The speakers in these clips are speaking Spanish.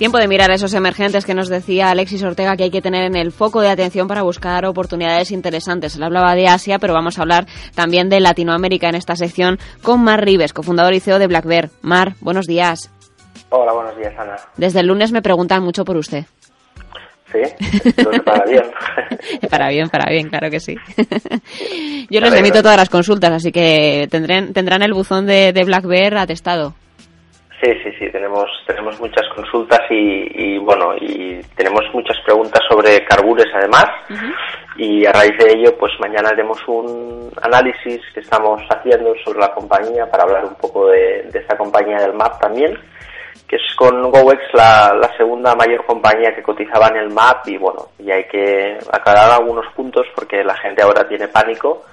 Tiempo de mirar a esos emergentes que nos decía Alexis Ortega que hay que tener en el foco de atención para buscar oportunidades interesantes. Él hablaba de Asia, pero vamos a hablar también de Latinoamérica en esta sección con Mar Rives, cofundador y CEO de Black Bear. Mar, buenos días. Hola, buenos días, Ana. Desde el lunes me preguntan mucho por usted. Sí, que para bien. para bien, para bien, claro que sí. Yo les remito todas las consultas, así que tendrán, tendrán el buzón de, de Black Bear atestado. Sí, sí, sí, tenemos, tenemos muchas consultas y, y bueno, y tenemos muchas preguntas sobre carbures además. Y a raíz de ello, pues mañana haremos un análisis que estamos haciendo sobre la compañía para hablar un poco de, de esta compañía del MAP también, que es con GoEx la, la segunda mayor compañía que cotizaba en el MAP y bueno, y hay que aclarar algunos puntos porque la gente ahora tiene pánico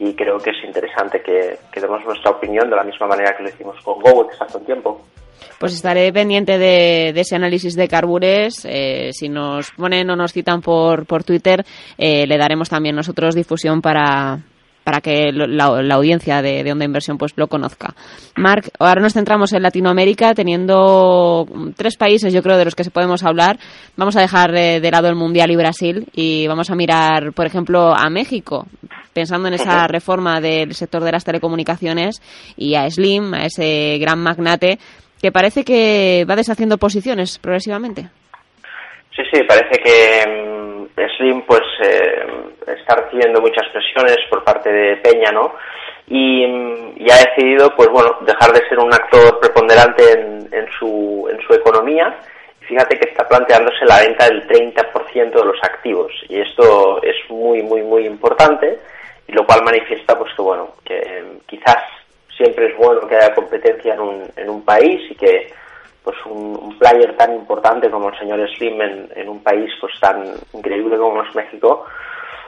y creo que es interesante que, que demos nuestra opinión de la misma manera que lo hicimos con GoEx hace un tiempo. Pues estaré pendiente de, ese análisis de carbures. Eh, si nos ponen o nos citan por, por Twitter, eh, le daremos también nosotros difusión para, para que la, audiencia de, de Onda Inversión pues lo conozca. Marc, ahora nos centramos en Latinoamérica, teniendo tres países, yo creo, de los que se podemos hablar. Vamos a dejar de lado el Mundial y Brasil y vamos a mirar, por ejemplo, a México, pensando en esa reforma del sector de las telecomunicaciones y a Slim, a ese gran magnate que parece que va deshaciendo posiciones progresivamente. Sí, sí, parece que mm, Slim pues eh, está recibiendo muchas presiones por parte de Peña, ¿no? Y, mm, y ha decidido, pues bueno, dejar de ser un actor preponderante en, en su, en su economía. Fíjate que está planteándose la venta del 30% de los activos y esto es muy, muy, muy importante y lo cual manifiesta, pues que bueno, que eh, quizás siempre es bueno que haya competencia en un, en un país y que pues un, un player tan importante como el señor Slim en, en un país pues tan increíble como es México,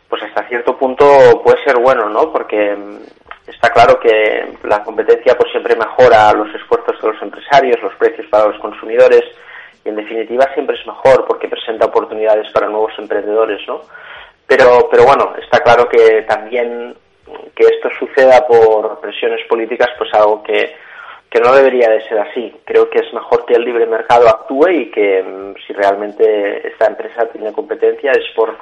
pues hasta cierto punto puede ser bueno, ¿no? Porque mm, está claro que la competencia pues siempre mejora los esfuerzos de los empresarios, los precios para los consumidores y en definitiva siempre es mejor porque presenta oportunidades para nuevos emprendedores, ¿no? Pero, pero bueno, está claro que también que esto suceda por presiones políticas, pues algo que, que no debería de ser así. Creo que es mejor que el libre mercado actúe y que mm, si realmente esta empresa tiene competencia es por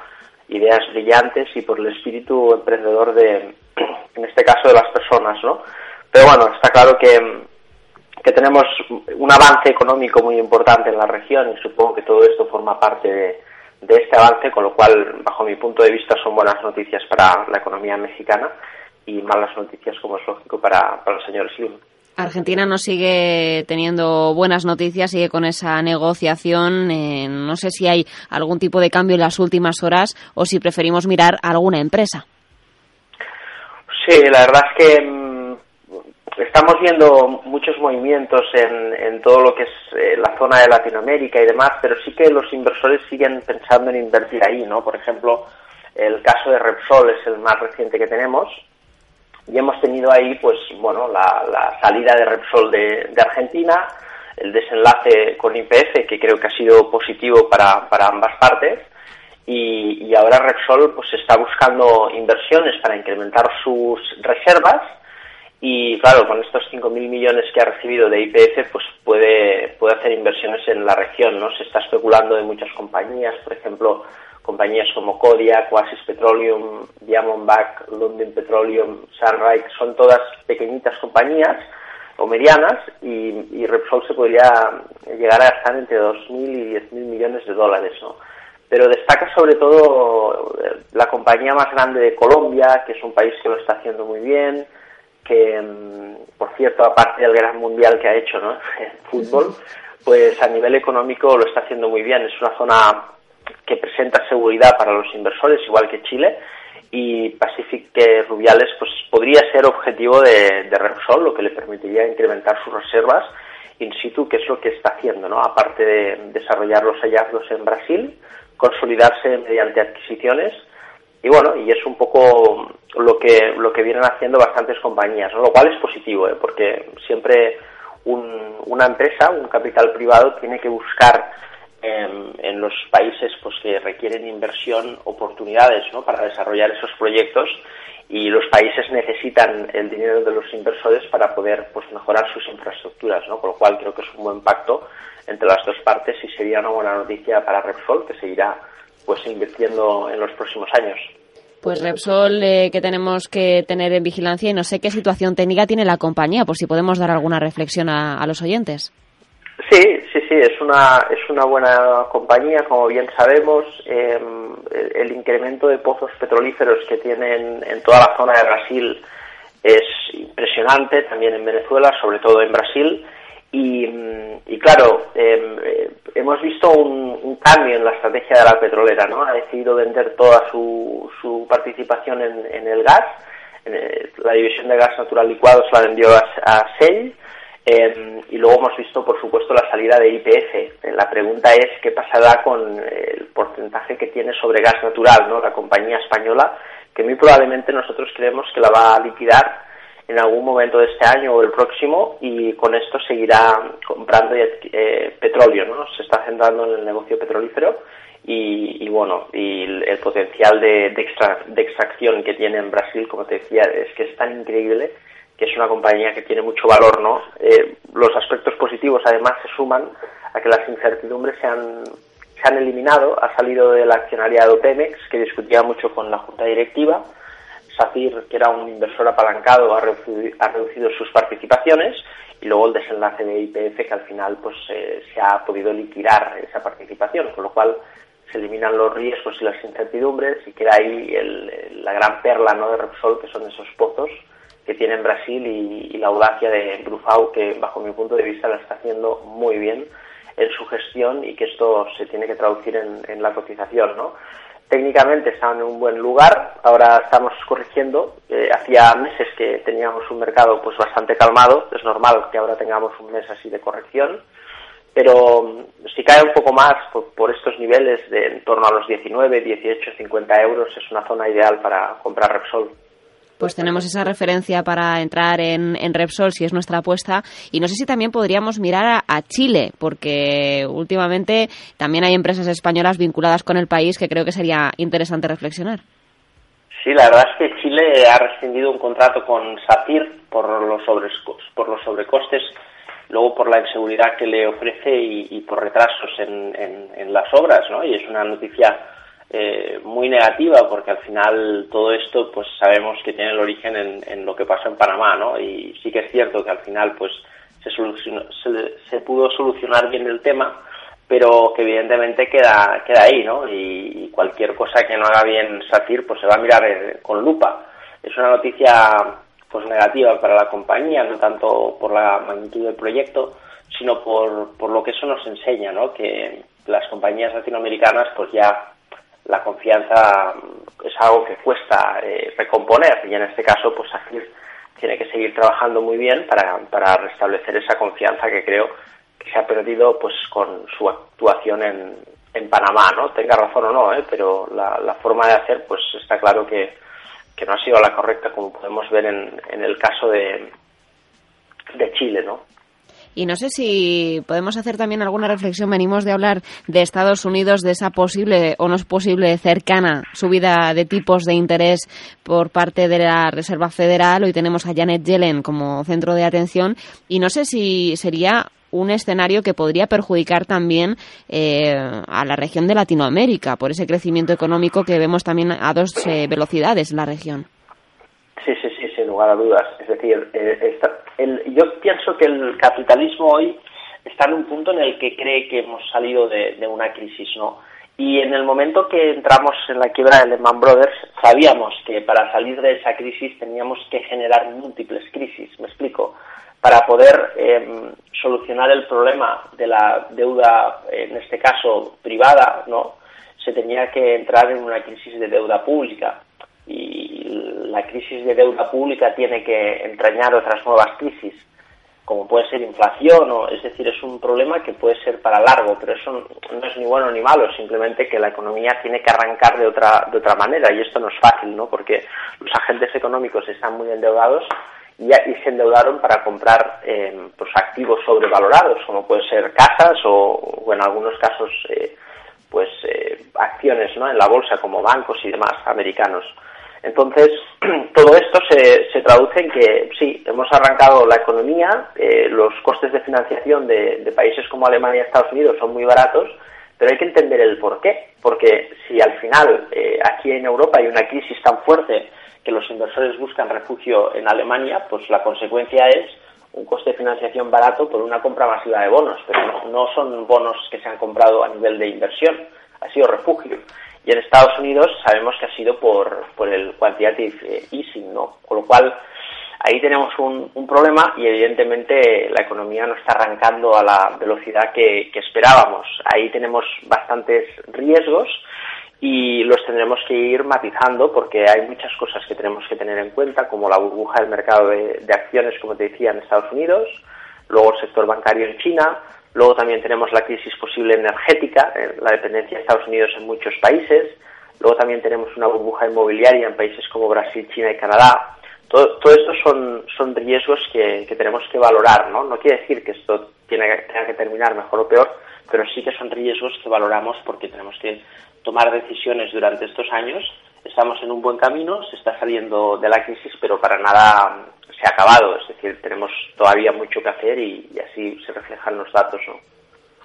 ideas brillantes y por el espíritu emprendedor de, en este caso, de las personas, ¿no? Pero bueno, está claro que, que tenemos un avance económico muy importante en la región y supongo que todo esto forma parte de, de este avance, con lo cual, bajo mi punto de vista, son buenas noticias para la economía mexicana y malas noticias, como es lógico, para, para el señor Slim. Argentina no sigue teniendo buenas noticias, sigue con esa negociación. eh, no sé si hay algún tipo de cambio en las últimas horas o si preferimos mirar a alguna empresa. Sí, la verdad es que estamos viendo muchos movimientos en, en todo lo que es eh, la zona de Latinoamérica y demás, pero sí que los inversores siguen pensando en invertir ahí, ¿no? Por ejemplo, el caso de Repsol es el más reciente que tenemos y hemos tenido ahí, pues, bueno, la, la salida de Repsol de, Argentina, el desenlace con IPF, que creo que ha sido positivo para, para ambas partes, y ahora Repsol pues está buscando inversiones para incrementar sus reservas y claro, con estos 5.000 millones que ha recibido de IPF pues puede, puede hacer inversiones en la región, ¿no? Se está especulando de muchas compañías, por ejemplo, compañías como Kodiak, Oasis Petroleum, Diamondback, London Petroleum, Sunrise, son todas pequeñitas compañías o medianas y, y Repsol se podría llegar a gastar entre 2.000 y 10.000 millones de dólares, ¿no? pero destaca sobre todo eh, la compañía más grande de Colombia, que es un país que lo está haciendo muy bien, que, mm, por cierto, aparte del gran mundial que ha hecho ¿no? en fútbol, pues a nivel económico lo está haciendo muy bien. Es una zona que presenta seguridad para los inversores, igual que Chile, y Pacific Rubiales pues podría ser objetivo de, de Repsol, lo que le permitiría incrementar sus reservas in situ, que es lo que está haciendo, ¿no? Aparte de desarrollar los hallazgos en Brasil, consolidarse mediante adquisiciones y bueno, y es un poco lo que lo que vienen haciendo bastantes compañías, ¿no? lo cual es positivo, ¿eh? porque siempre un, una empresa, un capital privado tiene que buscar en los países pues que requieren inversión oportunidades ¿no? para desarrollar esos proyectos y los países necesitan el dinero de los inversores para poder pues mejorar sus infraestructuras, ¿no? Con lo cual creo que es un buen pacto entre las dos partes y sería una buena noticia para Repsol que seguirá pues invirtiendo en los próximos años. Pues Repsol, eh, que tenemos que tener en vigilancia y no sé qué situación técnica tiene la compañía, por si podemos dar alguna reflexión a, los oyentes. Sí, sí, sí, es una, es una buena compañía, como bien sabemos. Em, el, incremento de pozos petrolíferos que tienen en toda la zona de Brasil es impresionante, también en Venezuela, sobre todo en Brasil. Y, claro, em, eh, hemos visto un, cambio en la estrategia de la petrolera, ¿no? Ha decidido vender toda su, su participación en, el gas. Eh, la división de gas natural licuado se la vendió a, a Shell. Em, y luego hemos visto, por supuesto, la salida de IPF. Eh, la pregunta es qué pasará con el porcentaje que tiene sobre gas natural, ¿no? La compañía española, que muy probablemente nosotros creemos que la va a liquidar en algún momento de este año o el próximo y con esto seguirá comprando eh, petróleo, ¿no? Se está centrando en el negocio petrolífero y, bueno, y el, potencial de, de, extracción que tiene en Brasil, como te decía, es que es tan increíble que es una compañía que tiene mucho valor, ¿no? Eh, los aspectos positivos además se suman a que las incertidumbres se han, se han eliminado, ha salido del accionariado Pemex, que discutía mucho con la junta directiva, SACIR, que era un inversor apalancado, ha reducido, sus participaciones y luego el desenlace de IPF que al final pues eh, se ha podido liquidar esa participación, con lo cual se eliminan los riesgos y las incertidumbres y queda ahí la gran perla ¿no? de Repsol, que son esos pozos que tiene en Brasil y, la audacia de Brufau, que bajo mi punto de vista la está haciendo muy bien en su gestión y que esto se tiene que traducir en, en la cotización, ¿no? Técnicamente estaban en un buen lugar, ahora estamos corrigiendo. Eh, hacía meses que teníamos un mercado pues bastante calmado, es normal que ahora tengamos un mes así de corrección, pero mm, si cae un poco más por, estos niveles de en torno a los 19, 18, 50 euros es una zona ideal para comprar Repsol pues tenemos esa referencia para entrar en, Repsol si es nuestra apuesta. Y no sé si también podríamos mirar a, Chile, porque últimamente también hay empresas españolas vinculadas con el país que creo que sería interesante reflexionar. Sí, la verdad es que Chile ha rescindido un contrato con SACIR por los, por los sobrecostes, luego por la inseguridad que le ofrece y, por retrasos en, en, las obras, ¿no? Y es una noticia eh, muy negativa porque al final todo esto pues sabemos que tiene el origen en, lo que pasó en Panamá no y sí que es cierto que al final pues se, se, pudo solucionar bien el tema pero que evidentemente queda queda ahí no y, cualquier cosa que no haga bien SACIR pues se va a mirar eh, con lupa. Es una noticia pues negativa para la compañía no tanto por la magnitud del proyecto sino por, por lo que eso nos enseña no que las compañías latinoamericanas pues ya la confianza es algo que cuesta eh, recomponer y en este caso pues ACIR tiene que seguir trabajando muy bien para, para restablecer esa confianza que creo que se ha perdido pues con su actuación en, en Panamá, ¿no? Tenga razón o no, ¿eh? pero la, la forma de hacer pues está claro que, que no ha sido la correcta como podemos ver en, en el caso de, de Chile, ¿no? Y no sé si podemos hacer también alguna reflexión. Venimos de hablar de Estados Unidos, de esa posible o no es posible cercana subida de tipos de interés por parte de la Reserva Federal. Hoy tenemos a Janet Yellen como centro de atención. Y no sé si sería un escenario que podría perjudicar también eh, a la región de Latinoamérica por ese crecimiento económico que vemos también a dos eh, velocidades en la región. Sí, sí, sí, lugar a dudas. Es decir, eh, yo pienso que el capitalismo hoy está en un punto en el que cree que hemos salido de, una crisis, ¿no? Y en el momento que entramos en la quiebra de Lehman Brothers, sabíamos que para salir de esa crisis teníamos que generar múltiples crisis, me explico, para poder em, solucionar el problema de la deuda, en este caso privada, ¿no? Se tenía que entrar en una crisis de deuda pública. Y la crisis de deuda pública tiene que entrañar otras nuevas crisis, como puede ser inflación, o, es decir, es un problema que puede ser para largo, pero eso no es ni bueno ni malo, simplemente que la economía tiene que arrancar de otra, de otra manera, y esto no es fácil, ¿no? porque los agentes económicos están muy endeudados y, se endeudaron para comprar eh, pues activos sobrevalorados, como puede ser casas o, o en algunos casos eh, pues eh, acciones ¿no? en la bolsa como bancos y demás americanos. Entonces, todo esto se, se traduce en que sí, hemos arrancado la economía, eh, los costes de financiación de, países como Alemania y Estados Unidos son muy baratos, pero hay que entender el por qué, porque si al final eh, aquí en Europa hay una crisis tan fuerte que los inversores buscan refugio en Alemania, pues la consecuencia es un coste de financiación barato por una compra masiva de bonos, pero no, son bonos que se han comprado a nivel de inversión, ha sido refugio. Y en Estados Unidos sabemos que ha sido por, por el quantitative eh, easing, ¿no? Con lo cual, ahí tenemos un, un, problema y evidentemente la economía no está arrancando a la velocidad que, que esperábamos. Ahí tenemos bastantes riesgos y los tendremos que ir matizando porque hay muchas cosas que tenemos que tener en cuenta, como la burbuja del mercado de, acciones, como te decía, en Estados Unidos, luego el sector bancario en China, luego también tenemos la crisis posible energética, eh, la dependencia de Estados Unidos en muchos países, luego también tenemos una burbuja inmobiliaria en países como Brasil, China y Canadá. Todo, todo esto son, son riesgos que, que tenemos que valorar, ¿no? No quiere decir que esto tiene, tenga que terminar mejor o peor, pero sí que son riesgos que valoramos porque tenemos que tomar decisiones durante estos años. Estamos en un buen camino, se está saliendo de la crisis, pero para nada se ha acabado. Es decir, tenemos todavía mucho que hacer y, así se reflejan los datos. ¿no?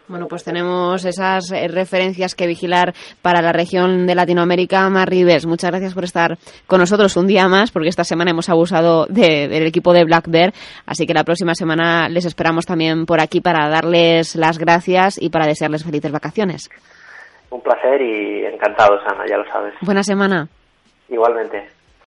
Bueno, pues tenemos esas eh, referencias que vigilar para la región de Latinoamérica. Marribes, muchas gracias por estar con nosotros un día más, porque esta semana hemos abusado del equipo de Black Bear, así que la próxima semana les esperamos también por aquí para darles las gracias y para desearles felices vacaciones. Un placer y encantado, Ana, ya lo sabes. Buena semana. Igualmente.